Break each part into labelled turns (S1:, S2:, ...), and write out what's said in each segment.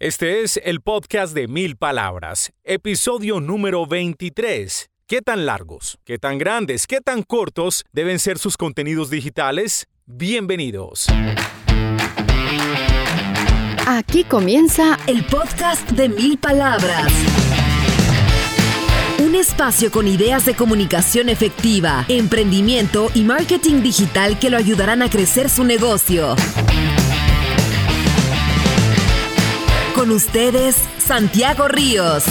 S1: Este es el podcast de Mil Palabras, episodio número 23. ¿Qué tan largos, qué tan grandes, qué tan cortos deben ser sus contenidos digitales? Bienvenidos.
S2: Aquí comienza
S3: el podcast de Mil Palabras. Un espacio con ideas de comunicación efectiva, emprendimiento y marketing digital que lo ayudarán a crecer su negocio. Con ustedes, Santiago Ríos.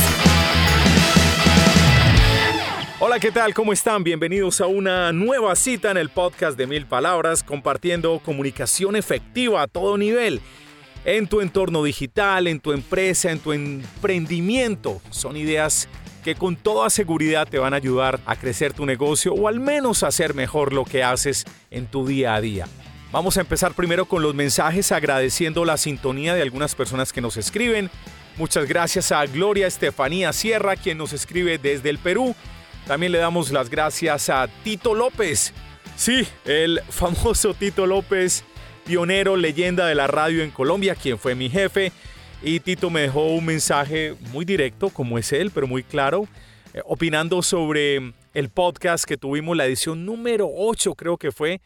S1: Hola, ¿qué tal? ¿Cómo están? Bienvenidos a una nueva cita en el podcast de Mil Palabras, compartiendo comunicación efectiva a todo nivel. En tu entorno digital, en tu empresa, en tu emprendimiento. Son ideas que con toda seguridad te van a ayudar a crecer tu negocio o al menos a hacer mejor lo que haces en tu día a día. Vamos a empezar primero con los mensajes agradeciendo la sintonía de algunas personas que nos escriben. Muchas gracias a Gloria Estefanía Sierra, quien nos escribe desde el Perú. También le damos las gracias a Tito López. Sí, el famoso Tito López, pionero, leyenda de la radio en Colombia, quien fue mi jefe. Y Tito me dejó un mensaje muy directo, como es él, pero muy claro, eh, opinando sobre el podcast que tuvimos, la edición número 8 creo que fue,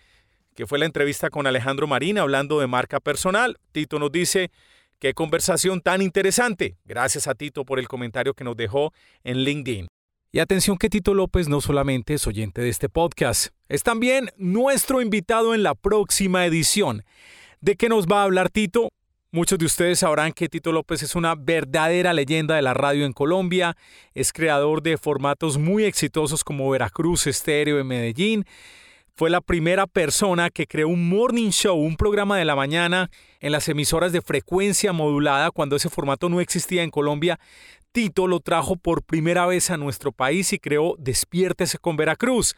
S1: que fue la entrevista con Alejandro Marín hablando de marca personal. Tito nos dice, qué conversación tan interesante. Gracias a Tito por el comentario que nos dejó en LinkedIn. Y atención que Tito López no solamente es oyente de este podcast, es también nuestro invitado en la próxima edición. ¿De qué nos va a hablar Tito? Muchos de ustedes sabrán que Tito López es una verdadera leyenda de la radio en Colombia, es creador de formatos muy exitosos como Veracruz Estéreo en Medellín, fue la primera persona que creó un morning show, un programa de la mañana en las emisoras de frecuencia modulada cuando ese formato no existía en Colombia. Tito lo trajo por primera vez a nuestro país y creó Despiértese con Veracruz.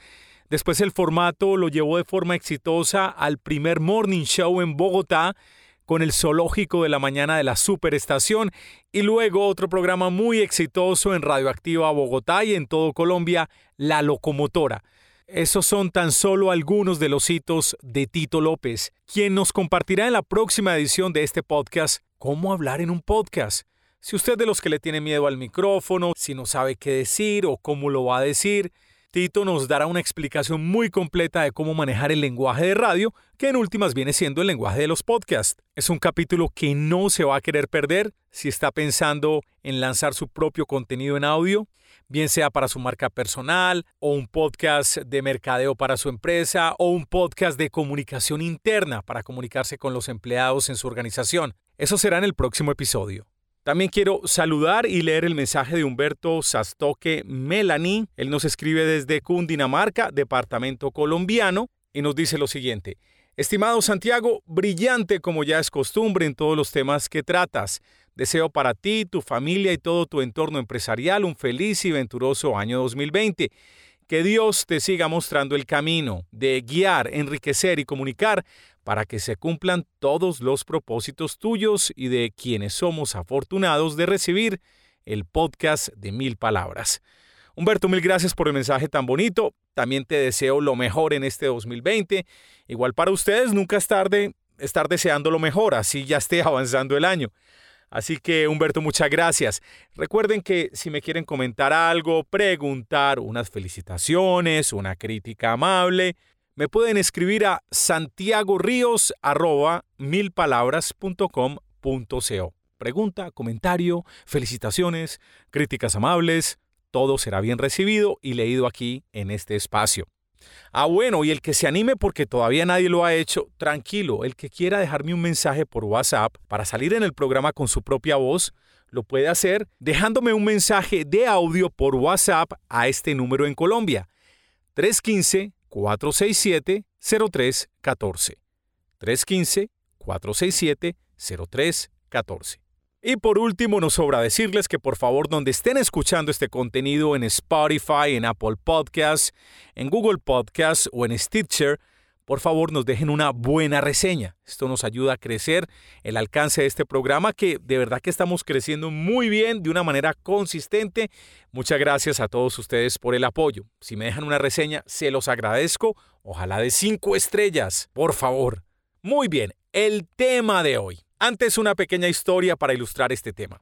S1: Después el formato lo llevó de forma exitosa al primer morning show en Bogotá con el zoológico de la mañana de la superestación y luego otro programa muy exitoso en Radioactiva Bogotá y en todo Colombia, La Locomotora. Esos son tan solo algunos de los hitos de Tito López, quien nos compartirá en la próxima edición de este podcast cómo hablar en un podcast. Si usted de los que le tiene miedo al micrófono, si no sabe qué decir o cómo lo va a decir, Tito nos dará una explicación muy completa de cómo manejar el lenguaje de radio, que en últimas viene siendo el lenguaje de los podcasts. Es un capítulo que no se va a querer perder si está pensando en lanzar su propio contenido en audio bien sea para su marca personal o un podcast de mercadeo para su empresa o un podcast de comunicación interna para comunicarse con los empleados en su organización. Eso será en el próximo episodio. También quiero saludar y leer el mensaje de Humberto Sastoque Melanie. Él nos escribe desde Cundinamarca, departamento colombiano, y nos dice lo siguiente. Estimado Santiago, brillante como ya es costumbre en todos los temas que tratas. Deseo para ti, tu familia y todo tu entorno empresarial un feliz y venturoso año 2020. Que Dios te siga mostrando el camino de guiar, enriquecer y comunicar para que se cumplan todos los propósitos tuyos y de quienes somos afortunados de recibir el podcast de mil palabras. Humberto, mil gracias por el mensaje tan bonito. También te deseo lo mejor en este 2020. Igual para ustedes, nunca es tarde estar deseando lo mejor, así ya esté avanzando el año. Así que Humberto, muchas gracias. Recuerden que si me quieren comentar algo, preguntar, unas felicitaciones, una crítica amable, me pueden escribir a santiagorios.milpalabras.com.co. Pregunta, comentario, felicitaciones, críticas amables, todo será bien recibido y leído aquí en este espacio. Ah, bueno, y el que se anime porque todavía nadie lo ha hecho, tranquilo, el que quiera dejarme un mensaje por WhatsApp para salir en el programa con su propia voz, lo puede hacer dejándome un mensaje de audio por WhatsApp a este número en Colombia, 315-467-0314. 315-467-0314. Y por último, nos sobra decirles que por favor, donde estén escuchando este contenido en Spotify, en Apple Podcasts, en Google Podcasts o en Stitcher, por favor nos dejen una buena reseña. Esto nos ayuda a crecer el alcance de este programa que de verdad que estamos creciendo muy bien de una manera consistente. Muchas gracias a todos ustedes por el apoyo. Si me dejan una reseña, se los agradezco. Ojalá de cinco estrellas, por favor. Muy bien, el tema de hoy Antes una pequeña historia para ilustrar este tema.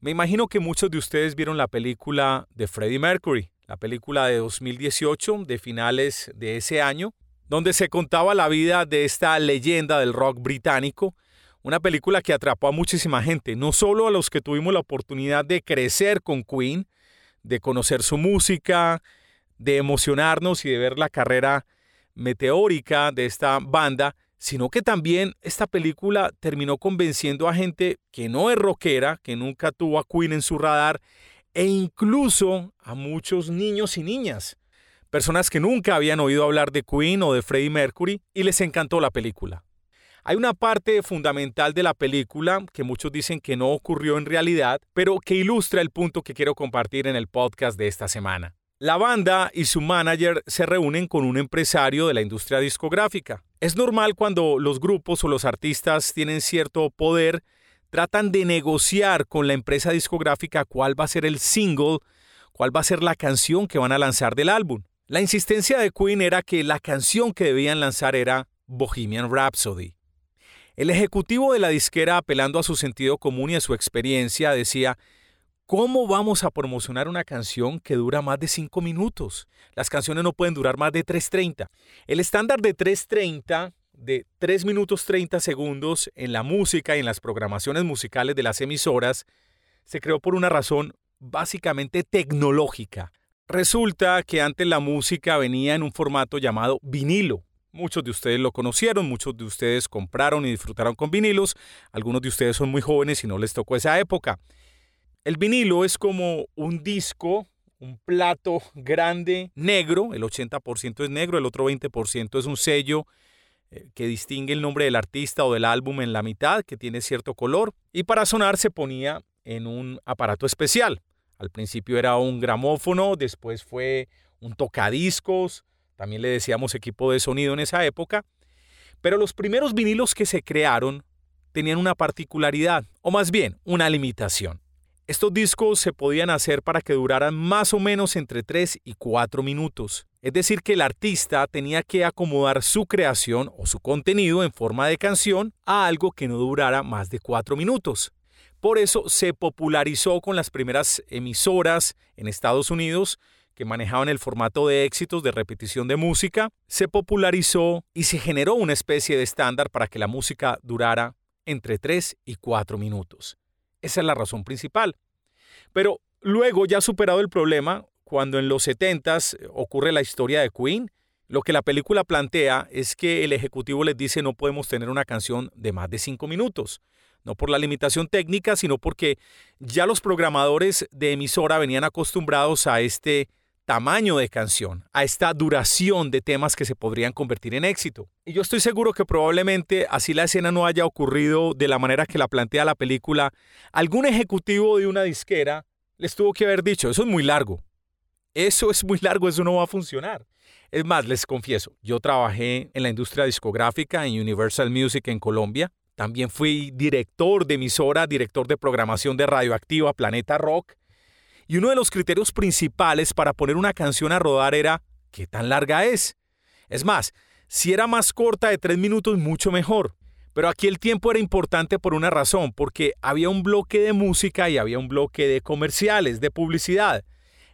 S1: Me imagino que muchos de ustedes vieron la película de Freddie Mercury, la película de 2018, de finales de ese año, donde se contaba la vida de esta leyenda del rock británico, una película que atrapó a muchísima gente, no solo a los que tuvimos la oportunidad de crecer con Queen, de conocer su música, de emocionarnos y de ver la carrera meteórica de esta banda, sino que también esta película terminó convenciendo a gente que no es rockera, que nunca tuvo a Queen en su radar, e incluso a muchos niños y niñas, personas que nunca habían oído hablar de Queen o de Freddie Mercury, y les encantó la película. Hay una parte fundamental de la película que muchos dicen que no ocurrió en realidad, pero que ilustra el punto que quiero compartir en el podcast de esta semana. La banda y su manager se reúnen con un empresario de la industria discográfica. Es normal cuando los grupos o los artistas tienen cierto poder, tratan de negociar con la empresa discográfica cuál va a ser el single, cuál va a ser la canción que van a lanzar del álbum. La insistencia de Queen era que la canción que debían lanzar era Bohemian Rhapsody. El ejecutivo de la disquera, apelando a su sentido común y a su experiencia, decía, ¿Cómo vamos a promocionar una canción que dura más de 5 minutos? Las canciones no pueden durar más de 3.30. El estándar de 3.30, de 3 minutos 30 segundos en la música y en las programaciones musicales de las emisoras, se creó por una razón básicamente tecnológica. Resulta que antes la música venía en un formato llamado vinilo. Muchos de ustedes lo conocieron, muchos de ustedes compraron y disfrutaron con vinilos, algunos de ustedes son muy jóvenes y no les tocó esa época. El vinilo es como un disco, un plato grande negro, el 80% es negro, el otro 20% es un sello eh, que distingue el nombre del artista o del álbum en la mitad, que tiene cierto color, y para sonar se ponía en un aparato especial. Al principio era un gramófono, después fue un tocadiscos, también le decíamos equipo de sonido en esa época, pero los primeros vinilos que se crearon tenían una particularidad, o más bien una limitación. Estos discos se podían hacer para que duraran más o menos entre 3 y 4 minutos. Es decir, que el artista tenía que acomodar su creación o su contenido en forma de canción a algo que no durara más de 4 minutos. Por eso se popularizó con las primeras emisoras en Estados Unidos que manejaban el formato de éxitos de repetición de música, se popularizó y se generó una especie de estándar para que la música durara entre 3 y 4 minutos. Esa es la razón principal. Pero luego, ya superado el problema, cuando en los 70 eh, ocurre la historia de Queen, lo que la película plantea es que el ejecutivo les dice no podemos tener una canción de más de cinco minutos. No por la limitación técnica, sino porque ya los programadores de emisora venían acostumbrados a este tamaño de canción, a esta duración de temas que se podrían convertir en éxito. Y yo estoy seguro que probablemente así la escena no haya ocurrido de la manera que la plantea la película, algún ejecutivo de una disquera les tuvo que haber dicho, eso es muy largo, eso es muy largo, eso no va a funcionar. Es más, les confieso, yo trabajé en la industria discográfica en Universal Music en Colombia. También fui director de emisora, director de programación de Radioactiva Planeta Rock y uno de los criterios principales para poner una canción a rodar era qué tan larga es. Es más, si era más corta de tres minutos, mucho mejor. Pero aquí el tiempo era importante por una razón, porque había un bloque de música y había un bloque de comerciales, de publicidad.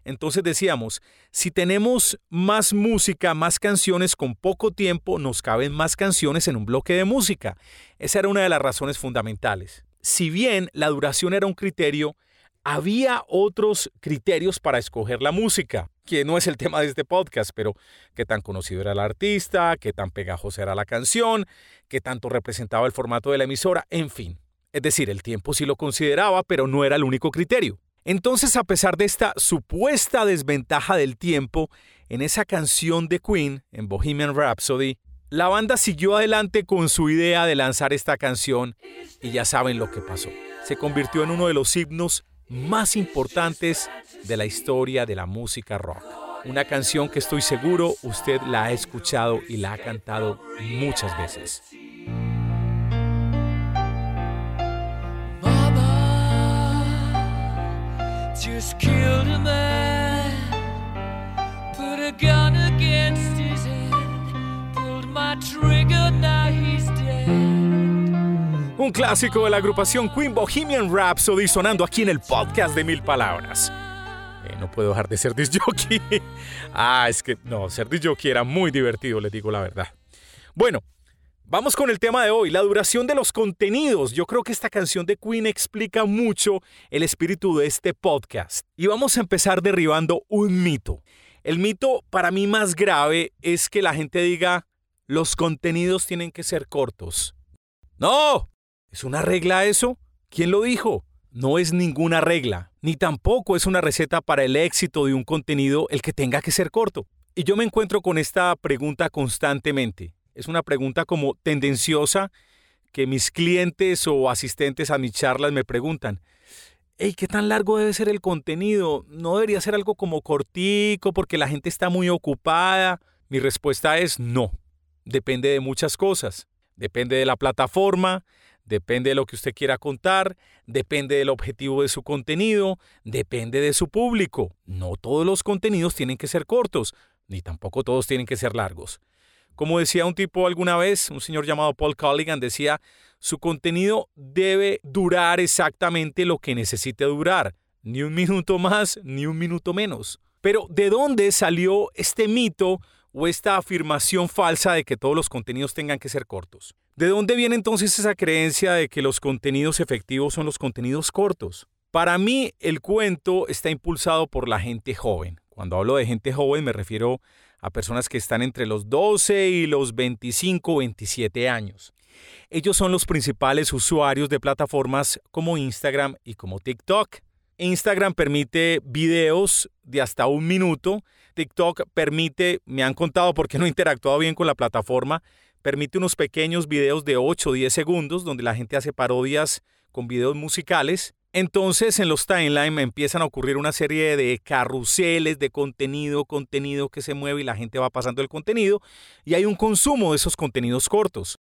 S1: Entonces decíamos, si tenemos más música, más canciones con poco tiempo, nos caben más canciones en un bloque de música. Esa era una de las razones fundamentales. Si bien la duración era un criterio, había otros criterios para escoger la música, que no es el tema de este podcast, pero qué tan conocido era el artista, qué tan pegajosa era la canción, qué tanto representaba el formato de la emisora, en fin. Es decir, el tiempo sí lo consideraba, pero no era el único criterio. Entonces, a pesar de esta supuesta desventaja del tiempo, en esa canción de Queen, en Bohemian Rhapsody, la banda siguió adelante con su idea de lanzar esta canción y ya saben lo que pasó. Se convirtió en uno de los himnos más importantes de la historia de la música rock. Una canción que estoy seguro usted la ha escuchado y la ha cantado muchas veces. Un clásico de la agrupación Queen Bohemian Rhapsody sonando aquí en el podcast de Mil Palabras. Eh, no puedo dejar de ser disjockey. ah, es que no, ser disjockey era muy divertido, les digo la verdad. Bueno, Vamos con el tema de hoy, la duración de los contenidos. Yo creo que esta canción de Queen explica mucho el espíritu de este podcast. Y vamos a empezar derribando un mito. El mito para mí más grave es que la gente diga, los contenidos tienen que ser cortos. No, ¿es una regla eso? ¿Quién lo dijo? No es ninguna regla, ni tampoco es una receta para el éxito de un contenido el que tenga que ser corto. Y yo me encuentro con esta pregunta constantemente es una pregunta como tendenciosa que mis clientes o asistentes a mis charlas me preguntan. Hey, ¿qué tan largo debe ser el contenido? ¿No debería ser algo como cortico porque la gente está muy ocupada? Mi respuesta es no. Depende de muchas cosas. Depende de la plataforma, depende de lo que usted quiera contar, depende del objetivo de su contenido, depende de su público. No todos los contenidos tienen que ser cortos, ni tampoco todos tienen que ser largos. Como decía un tipo alguna vez, un señor llamado Paul Colligan decía, su contenido debe durar exactamente lo que necesite durar, ni un minuto más, ni un minuto menos. Pero ¿de dónde salió este mito o esta afirmación falsa de que todos los contenidos tengan que ser cortos? ¿De dónde viene entonces esa creencia de que los contenidos efectivos son los contenidos cortos? Para mí el cuento está impulsado por la gente joven. Cuando hablo de gente joven me refiero a personas que están entre los 12 y los 25 o 27 años. Ellos son los principales usuarios de plataformas como Instagram y como TikTok. Instagram permite videos de hasta un minuto. TikTok permite, me han contado porque no he interactuado bien con la plataforma, permite unos pequeños videos de 8 o 10 segundos donde la gente hace parodias con videos musicales. Entonces en los timeline empiezan a ocurrir una serie de carruseles de contenido, contenido que se mueve y la gente va pasando el contenido y hay un consumo de esos contenidos cortos.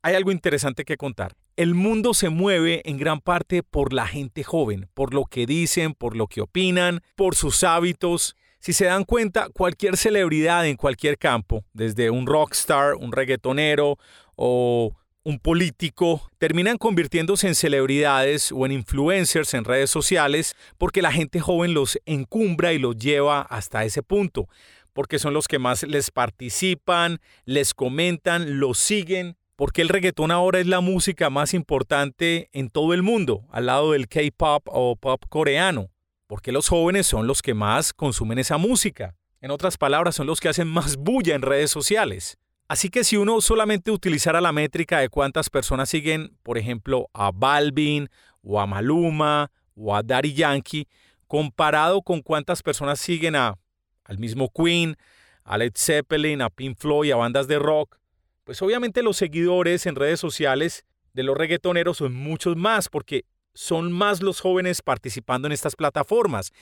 S1: Hay algo interesante que contar. El mundo se mueve en gran parte por la gente joven, por lo que dicen, por lo que opinan, por sus hábitos. Si se dan cuenta, cualquier celebridad en cualquier campo, desde un rockstar, un reggaetonero o un político, terminan convirtiéndose en celebridades o en influencers en redes sociales porque la gente joven los encumbra y los lleva hasta ese punto, porque son los que más les participan, les comentan, los siguen, porque el reggaetón ahora es la música más importante en todo el mundo, al lado del K-pop o pop coreano, porque los jóvenes son los que más consumen esa música. En otras palabras, son los que hacen más bulla en redes sociales. Así que si uno solamente utilizara la métrica de cuántas personas siguen, por ejemplo, a Balvin o a Maluma o a Daddy Yankee, comparado con cuántas personas siguen a, al mismo Queen, a Led Zeppelin, a Pink Floyd, a bandas de rock, pues obviamente los seguidores en redes sociales de los reggaetoneros son muchos más porque son más los jóvenes participando en estas plataformas.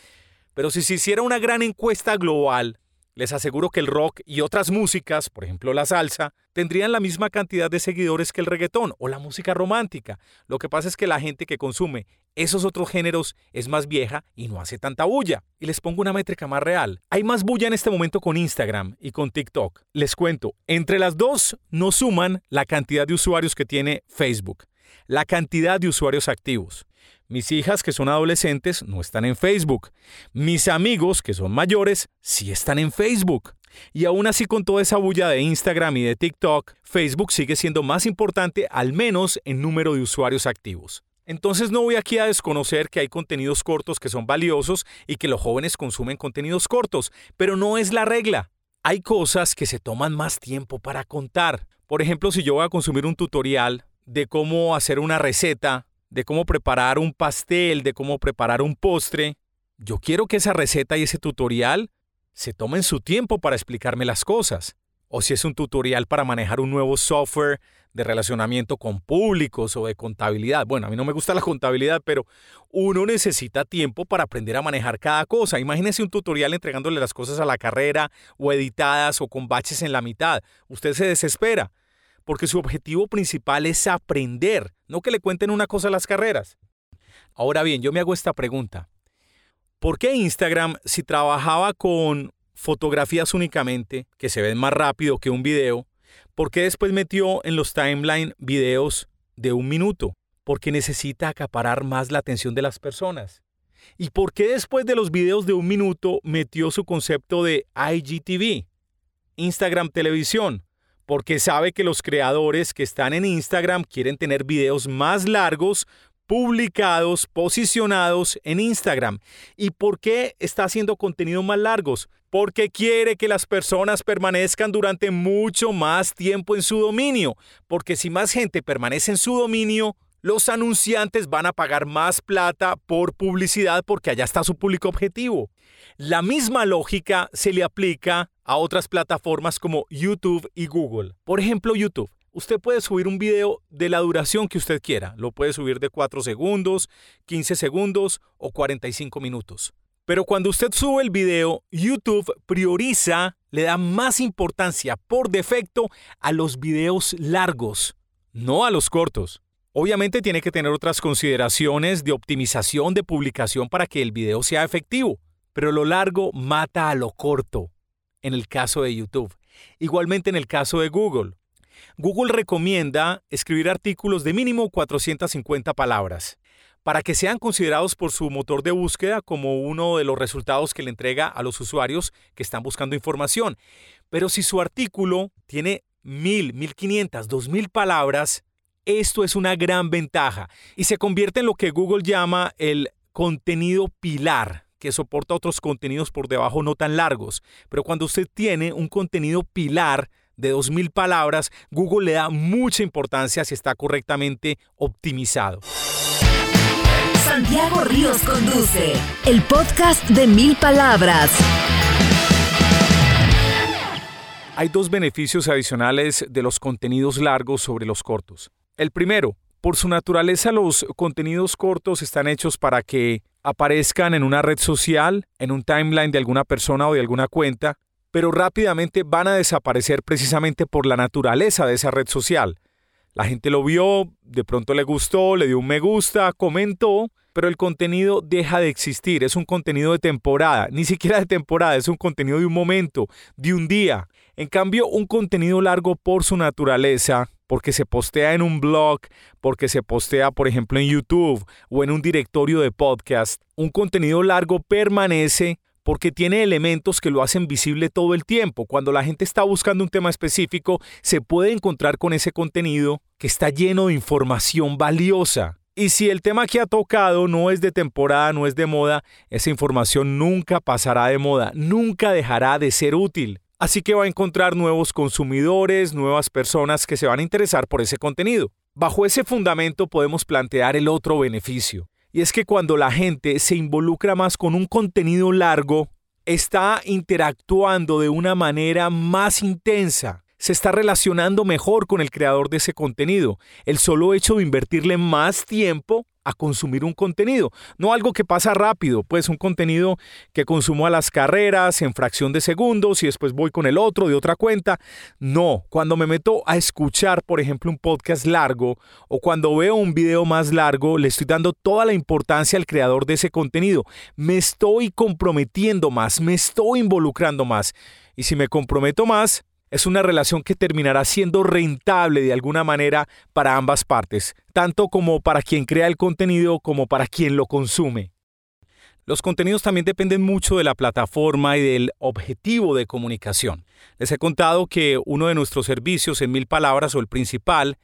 S1: Pero si se hiciera una gran encuesta global les aseguro que el rock y otras músicas, por ejemplo la salsa, tendrían la misma cantidad de seguidores que el reggaetón o la música romántica. Lo que pasa es que la gente que consume esos otros géneros es más vieja y no hace tanta bulla. Y les pongo una métrica más real. Hay más bulla en este momento con Instagram y con TikTok. Les cuento, entre las dos no suman la cantidad de usuarios que tiene Facebook, la cantidad de usuarios activos. Mis hijas, que son adolescentes, no están en Facebook. Mis amigos, que son mayores, sí están en Facebook. Y aún así con toda esa bulla de Instagram y de TikTok, Facebook sigue siendo más importante al menos en número de usuarios activos. Entonces no voy aquí a desconocer que hay contenidos cortos que son valiosos y que los jóvenes consumen contenidos cortos, pero no es la regla. Hay cosas que se toman más tiempo para contar. Por ejemplo, si yo voy a consumir un tutorial de cómo hacer una receta de cómo preparar un pastel, de cómo preparar un postre, yo quiero que esa receta y ese tutorial se tomen su tiempo para explicarme las cosas. O si es un tutorial para manejar un nuevo software de relacionamiento con públicos o de contabilidad. Bueno, a mí no me gusta la contabilidad, pero uno necesita tiempo para aprender a manejar cada cosa. Imagínese un tutorial entregándole las cosas a la carrera o editadas o con baches en la mitad. Usted se desespera porque su objetivo principal es aprender, no que le cuenten una cosa a las carreras. Ahora bien, yo me hago esta pregunta. ¿Por qué Instagram, si trabajaba con fotografías únicamente, que se ven más rápido que un video, por qué después metió en los timeline videos de un minuto, porque necesita acaparar más la atención de las personas. ¿Y por qué después de los videos de un minuto metió su concepto de IGTV, Instagram Televisión? Porque sabe que los creadores que están en Instagram quieren tener videos más largos publicados, posicionados en Instagram. ¿Y por qué está haciendo contenido más largos? Porque quiere que las personas permanezcan durante mucho más tiempo en su dominio. Porque si más gente permanece en su dominio, los anunciantes van a pagar más plata por publicidad porque allá está su público objetivo. La misma lógica se le aplica a otras plataformas como YouTube y Google. Por ejemplo, YouTube usted puede subir un video de la duración que usted quiera. Lo puede subir de 4 segundos, 15 segundos o 45 minutos. Pero cuando usted sube el video, YouTube prioriza, le da más importancia por defecto a los videos largos, no a los cortos. Obviamente tiene que tener otras consideraciones de optimización de publicación para que el video sea efectivo, pero lo largo mata a lo corto, en el caso de YouTube. Igualmente en el caso de Google. Google recomienda escribir artículos de mínimo 450 palabras para que sean considerados por su motor de búsqueda como uno de los resultados que le entrega a los usuarios que están buscando información. Pero si su artículo tiene 1000, 1500, 2000 palabras, esto es una gran ventaja y se convierte en lo que Google llama el contenido pilar que soporta otros contenidos por debajo no tan largos. Pero cuando usted tiene un contenido pilar, de 2.000 palabras, Google le da mucha importancia si está correctamente optimizado.
S3: Santiago Ríos conduce el podcast de mil palabras.
S1: Hay dos beneficios adicionales de los contenidos largos sobre los cortos. El primero, por su naturaleza los contenidos cortos están hechos para que aparezcan en una red social, en un timeline de alguna persona o de alguna cuenta, pero rápidamente van a desaparecer precisamente por la naturaleza de esa red social. La gente lo vio, de pronto le gustó, le dio un me gusta, comentó, pero el contenido deja de existir. Es un contenido de temporada, ni siquiera de temporada, es un contenido de un momento, de un día. En cambio, un contenido largo por su naturaleza, porque se postea en un blog, porque se postea, por ejemplo, en YouTube o en un directorio de podcast, un contenido largo permanece porque tiene elementos que lo hacen visible todo el tiempo. Cuando la gente está buscando un tema específico, se puede encontrar con ese contenido que está lleno de información valiosa. Y si el tema que ha tocado no es de temporada, no es de moda, esa información nunca pasará de moda, nunca dejará de ser útil. Así que va a encontrar nuevos consumidores, nuevas personas que se van a interesar por ese contenido. Bajo ese fundamento podemos plantear el otro beneficio. Y es que cuando la gente se involucra más con un contenido largo, está interactuando de una manera más intensa se está relacionando mejor con el creador de ese contenido. El solo hecho de invertirle más tiempo a consumir un contenido, no algo que pasa rápido, pues un contenido que consumo a las carreras en fracción de segundos y después voy con el otro de otra cuenta. No, cuando me meto a escuchar, por ejemplo, un podcast largo o cuando veo un video más largo, le estoy dando toda la importancia al creador de ese contenido. Me estoy comprometiendo más, me estoy involucrando más. Y si me comprometo más, es una relación que terminará siendo rentable de alguna manera para ambas partes, tanto como para quien crea el contenido como para quien lo consume. Los contenidos también dependen mucho de la plataforma y del objetivo de comunicación. Les he contado que uno de nuestros servicios en mil palabras o el principal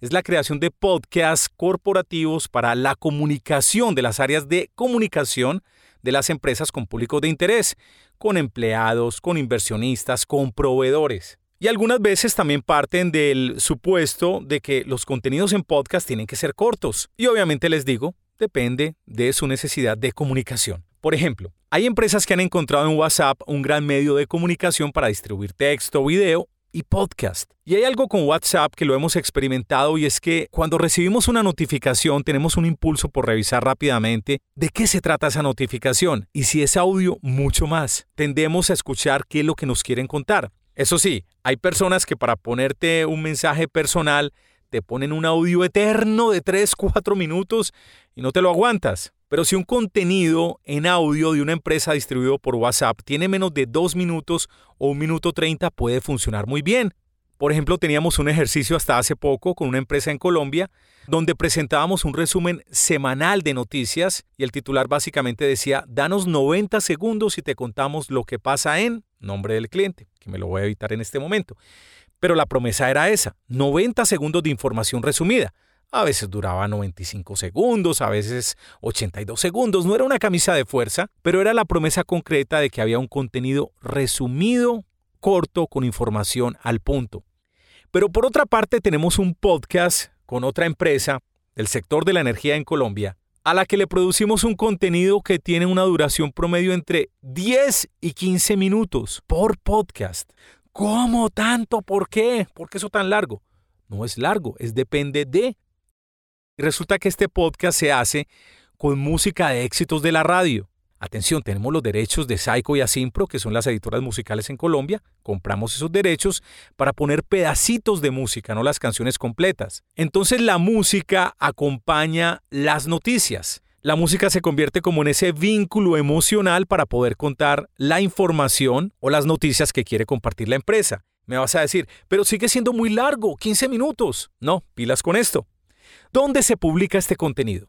S1: es la creación de podcasts corporativos para la comunicación de las áreas de comunicación de las empresas con público de interés, con empleados, con inversionistas, con proveedores. Y algunas veces también parten del supuesto de que los contenidos en podcast tienen que ser cortos. Y obviamente les digo, depende de su necesidad de comunicación. Por ejemplo, hay empresas que han encontrado en WhatsApp un gran medio de comunicación para distribuir texto, video y podcast. Y hay algo con WhatsApp que lo hemos experimentado y es que cuando recibimos una notificación tenemos un impulso por revisar rápidamente de qué se trata esa notificación y si es audio, mucho más. Tendemos a escuchar qué es lo que nos quieren contar. Eso sí, hay personas que para ponerte un mensaje personal te ponen un audio eterno de 3, 4 minutos y no te lo aguantas. Pero si un contenido en audio de una empresa distribuido por WhatsApp tiene menos de 2 minutos o 1 minuto 30 puede funcionar muy bien. Por ejemplo, teníamos un ejercicio hasta hace poco con una empresa en Colombia donde presentábamos un resumen semanal de noticias y el titular básicamente decía, danos 90 segundos y te contamos lo que pasa en nombre del cliente, que me lo voy a evitar en este momento. Pero la promesa era esa, 90 segundos de información resumida. A veces duraba 95 segundos, a veces 82 segundos. No era una camisa de fuerza, pero era la promesa concreta de que había un contenido resumido, corto, con información al punto. Pero por otra parte tenemos un podcast con otra empresa del sector de la energía en Colombia, a la que le producimos un contenido que tiene una duración promedio entre 10 y 15 minutos por podcast. ¿Cómo tanto? ¿Por qué? ¿Por qué eso tan largo? No es largo, es depende de. Resulta que este podcast se hace con música de éxitos de la radio. Atención, tenemos los derechos de Psycho y Asimpro, que son las editoras musicales en Colombia. Compramos esos derechos para poner pedacitos de música, no las canciones completas. Entonces la música acompaña las noticias. La música se convierte como en ese vínculo emocional para poder contar la información o las noticias que quiere compartir la empresa. Me vas a decir, pero sigue siendo muy largo, 15 minutos. No, pilas con esto. ¿Dónde se publica este contenido?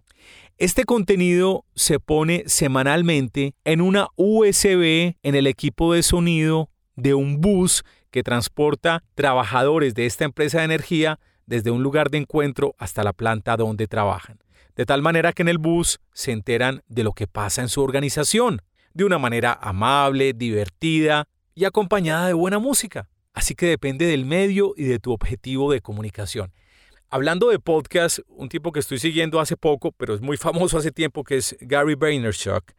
S1: Este contenido se pone semanalmente en una USB en el equipo de sonido de un bus que transporta trabajadores de esta empresa de energía desde un lugar de encuentro hasta la planta donde trabajan. De tal manera que en el bus se enteran de lo que pasa en su organización, de una manera amable, divertida y acompañada de buena música. Así que depende del medio y de tu objetivo de comunicación. Hablando de podcast, un tipo que estoy siguiendo hace poco, pero es muy famoso hace tiempo, que es Gary Vaynerchuk,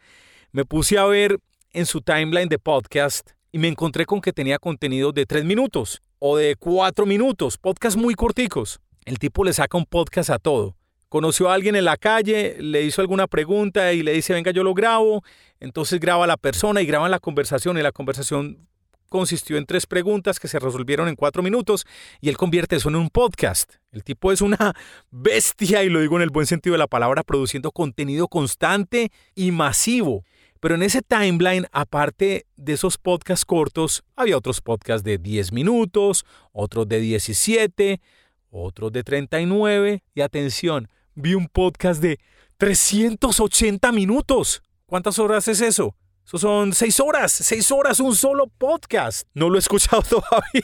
S1: me puse a ver en su timeline de podcast y me encontré con que tenía contenido de tres minutos o de cuatro minutos, podcast muy corticos. El tipo le saca un podcast a todo. Conoció a alguien en la calle, le hizo alguna pregunta y le dice, venga, yo lo grabo. Entonces graba a la persona y graba la conversación y la conversación consistió en tres preguntas que se resolvieron en cuatro minutos y él convierte eso en un podcast. El tipo es una bestia y lo digo en el buen sentido de la palabra, produciendo contenido constante y masivo. Pero en ese timeline, aparte de esos podcasts cortos, había otros podcasts de 10 minutos, otros de 17, otros de 39 y atención, vi un podcast de 380 minutos. ¿Cuántas horas es eso? Eso son seis horas, seis horas, un solo podcast. No lo he escuchado todavía.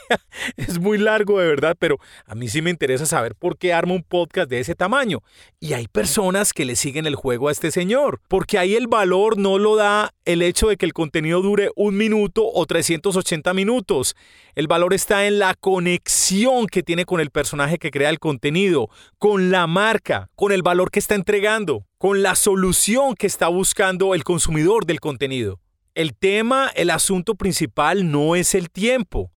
S1: Es muy largo de verdad, pero a mí sí me interesa saber por qué arma un podcast de ese tamaño. Y hay personas que le siguen el juego a este señor, porque ahí el valor no lo da el hecho de que el contenido dure un minuto o 380 minutos. El valor está en la conexión que tiene con el personaje que crea el contenido, con la marca, con el valor que está entregando, con la solución que está buscando el consumidor del contenido. El tema, el asunto principal no es el tiempo.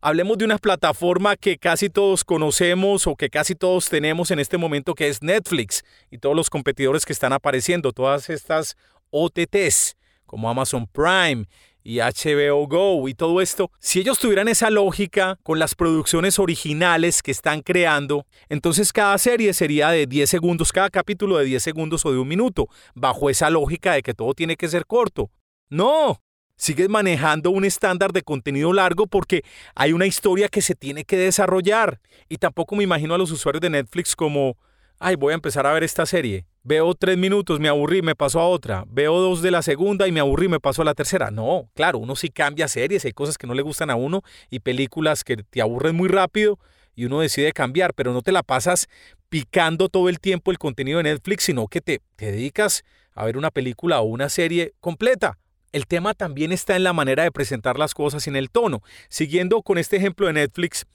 S1: Hablemos de una plataforma que casi todos conocemos o que casi todos tenemos en este momento que es Netflix y todos los competidores que están apareciendo, todas estas OTTs como Amazon Prime y HBO Go y todo esto, si ellos tuvieran esa lógica con las producciones originales que están creando, entonces cada serie sería de 10 segundos, cada capítulo de 10 segundos o de un minuto, bajo esa lógica de que todo tiene que ser corto. No, sigues manejando un estándar de contenido largo porque hay una historia que se tiene que desarrollar. Y tampoco me imagino a los usuarios de Netflix como, ay, voy a empezar a ver esta serie. Veo tres minutos, me aburrí, me paso a otra. Veo dos de la segunda y me aburrí, me paso a la tercera. No, claro, uno sí cambia series, hay cosas que no le gustan a uno y películas que te aburren muy rápido y uno decide cambiar, pero no te la pasas picando todo el tiempo el contenido de Netflix, sino que te, te dedicas a ver una película o una serie completa. El tema también está en la manera de presentar las cosas y en el tono. Siguiendo con este ejemplo de Netflix,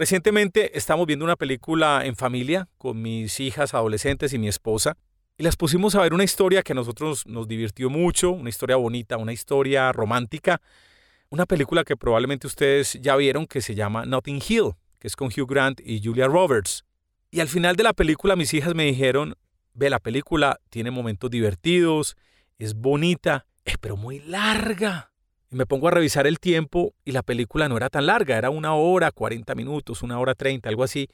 S1: Recientemente estamos viendo una película en familia con mis hijas adolescentes y mi esposa y las pusimos a ver una historia que a nosotros nos divirtió mucho, una historia bonita, una historia romántica, una película que probablemente ustedes ya vieron que se llama Notting Hill, que es con Hugh Grant y Julia Roberts. Y al final de la película mis hijas me dijeron, ve, la película tiene momentos divertidos, es bonita, es pero muy larga. Y me pongo a revisar el tiempo y la película no era tan larga, era una hora, 40 minutos, una hora 30, algo así.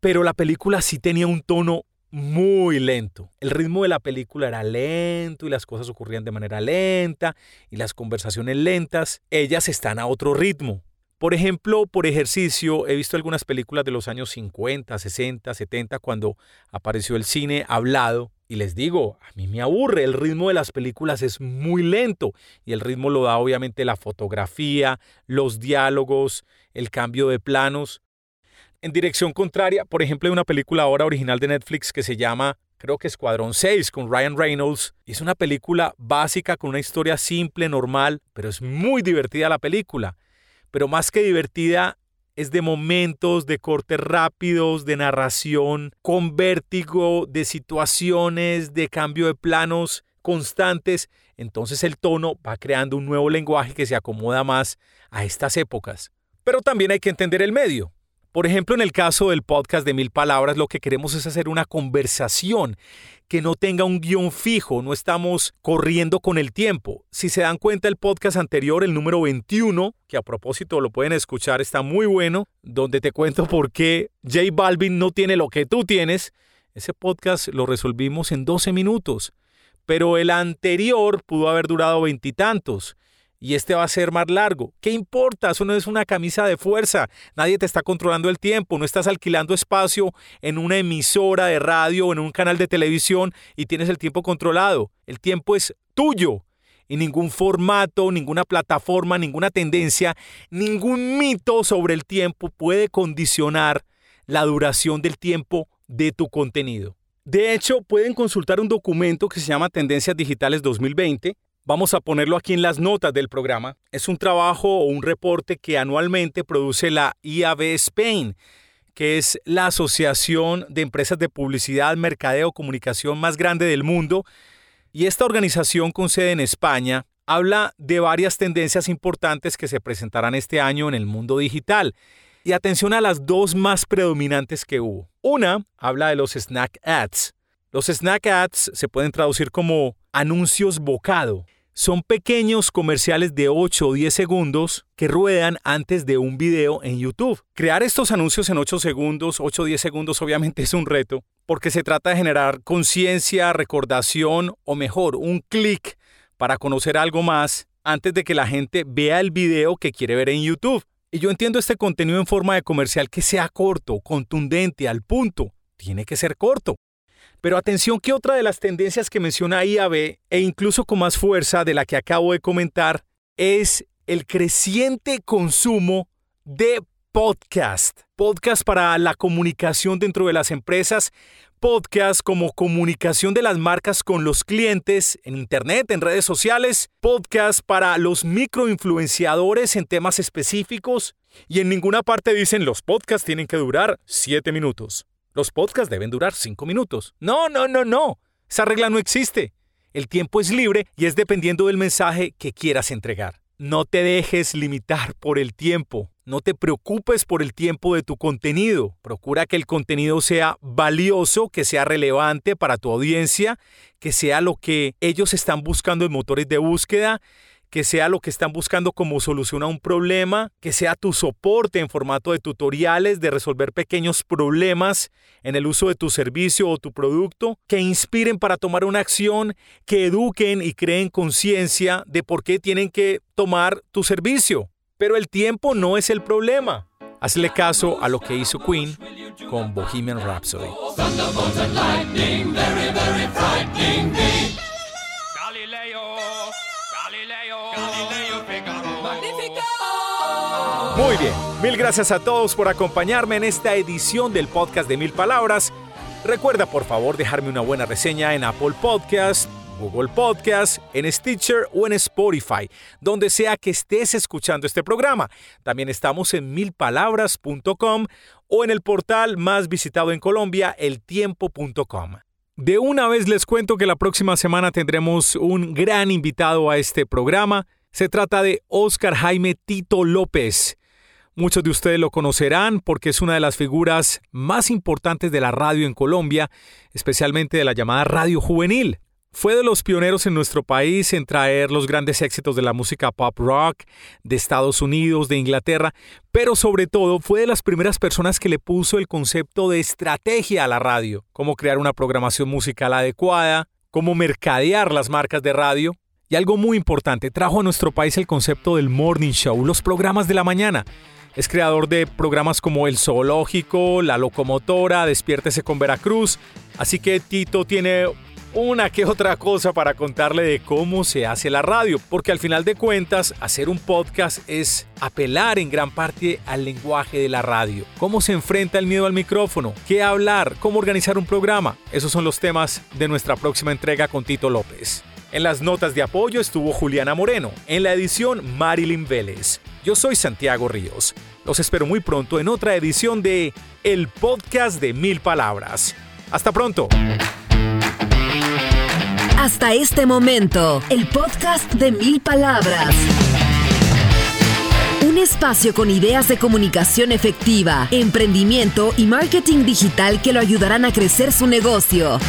S1: Pero la película sí tenía un tono muy lento. El ritmo de la película era lento y las cosas ocurrían de manera lenta y las conversaciones lentas. Ellas están a otro ritmo. Por ejemplo, por ejercicio, he visto algunas películas de los años 50, 60, 70, cuando apareció el cine hablado. Y les digo, a mí me aburre, el ritmo de las películas es muy lento y el ritmo lo da obviamente la fotografía, los diálogos, el cambio de planos. En dirección contraria, por ejemplo, hay una película ahora original de Netflix que se llama creo que Escuadrón 6 con Ryan Reynolds. Es una película básica con una historia simple, normal, pero es muy divertida la película. Pero más que divertida, es de momentos, de cortes rápidos, de narración, con vértigo, de situaciones, de cambio de planos constantes. Entonces el tono va creando un nuevo lenguaje que se acomoda más a estas épocas. Pero también hay que entender el medio. Por ejemplo, en el caso del podcast de Mil Palabras, lo que queremos es hacer una conversación que no tenga un guion fijo, no estamos corriendo con el tiempo. Si se dan cuenta, el podcast anterior, el número 21, que a propósito lo pueden escuchar, está muy bueno, donde te cuento por qué J Balvin no tiene lo que tú tienes. Ese podcast lo resolvimos en 12 minutos, pero el anterior pudo haber durado veintitantos y este va a ser más largo. ¿Qué importa? Eso no es una camisa de fuerza. Nadie te está controlando el tiempo. No estás alquilando espacio en una emisora de radio o en un canal de televisión y tienes el tiempo controlado. El tiempo es tuyo. Y ningún formato, ninguna plataforma, ninguna tendencia, ningún mito sobre el tiempo puede condicionar la duración del tiempo de tu contenido. De hecho, pueden consultar un documento que se llama Tendencias Digitales 2020 Vamos a ponerlo aquí en las notas del programa. Es un trabajo o un reporte que anualmente produce la IAB Spain, que es la asociación de empresas de publicidad, mercadeo, comunicación más grande del mundo. Y esta organización con sede en España habla de varias tendencias importantes que se presentarán este año en el mundo digital. Y atención a las dos más predominantes que hubo. Una habla de los snack ads. Los snack ads se pueden traducir como anuncios bocado son pequeños comerciales de 8 o 10 segundos que ruedan antes de un video en YouTube. Crear estos anuncios en 8 segundos, 8 o 10 segundos obviamente es un reto, porque se trata de generar conciencia, recordación o mejor, un clic para conocer algo más antes de que la gente vea el video que quiere ver en YouTube. Y yo entiendo este contenido en forma de comercial que sea corto, contundente, al punto. Tiene que ser corto. Pero atención que otra de las tendencias que menciona IAB, e incluso con más fuerza de la que acabo de comentar, es el creciente consumo de podcast. Podcast para la comunicación dentro de las empresas, podcast como comunicación de las marcas con los clientes en Internet, en redes sociales, podcast para los microinfluenciadores en temas específicos. Y en ninguna parte dicen los podcasts tienen que durar 7 minutos. Los podcasts deben durar cinco minutos. No, no, no, no. Esa regla no existe. El tiempo es libre y es dependiendo del mensaje que quieras entregar. No te dejes limitar por el tiempo. No te preocupes por el tiempo de tu contenido. Procura que el contenido sea valioso, que sea relevante para tu audiencia, que sea lo que ellos están buscando en motores de búsqueda que sea lo que están buscando como solución a un problema, que sea tu soporte en formato de tutoriales, de resolver pequeños problemas en el uso de tu servicio o tu producto, que inspiren para tomar una acción, que eduquen y creen conciencia de por qué tienen que tomar tu servicio. Pero el tiempo no es el problema. Hazle caso a lo que hizo Queen con Bohemian Rhapsody. Muy bien, mil gracias a todos por acompañarme en esta edición del podcast de Mil Palabras. Recuerda por favor dejarme una buena reseña en Apple Podcast, Google Podcast, en Stitcher o en Spotify, donde sea que estés escuchando este programa. También estamos en milpalabras.com o en el portal más visitado en Colombia, eltiempo.com. De una vez les cuento que la próxima semana tendremos un gran invitado a este programa. Se trata de Oscar Jaime Tito López. Muchos de ustedes lo conocerán porque es una de las figuras más importantes de la radio en Colombia, especialmente de la llamada radio juvenil. Fue de los pioneros en nuestro país en traer los grandes éxitos de la música pop rock de Estados Unidos, de Inglaterra, pero sobre todo fue de las primeras personas que le puso el concepto de estrategia a la radio, cómo crear una programación musical adecuada, cómo mercadear las marcas de radio, Y algo muy importante, trajo a nuestro país el concepto del morning show, los programas de la mañana. Es creador de programas como El Zoológico, La Locomotora, Despiértese con Veracruz. Así que Tito tiene una que otra cosa para contarle de cómo se hace la radio, porque al final de cuentas hacer un podcast es apelar en gran parte al lenguaje de la radio. ¿Cómo se enfrenta el miedo al micrófono? ¿Qué hablar? ¿Cómo organizar un programa? Esos son los temas de nuestra próxima entrega con Tito López. En las notas de apoyo estuvo Juliana Moreno, en la edición Marilyn Vélez. Yo soy Santiago Ríos. Los espero muy pronto en otra edición de El Podcast de Mil Palabras. Hasta pronto.
S3: Hasta este momento, el podcast de Mil Palabras. Un espacio con ideas de comunicación efectiva, emprendimiento y marketing digital que lo ayudarán a crecer su negocio.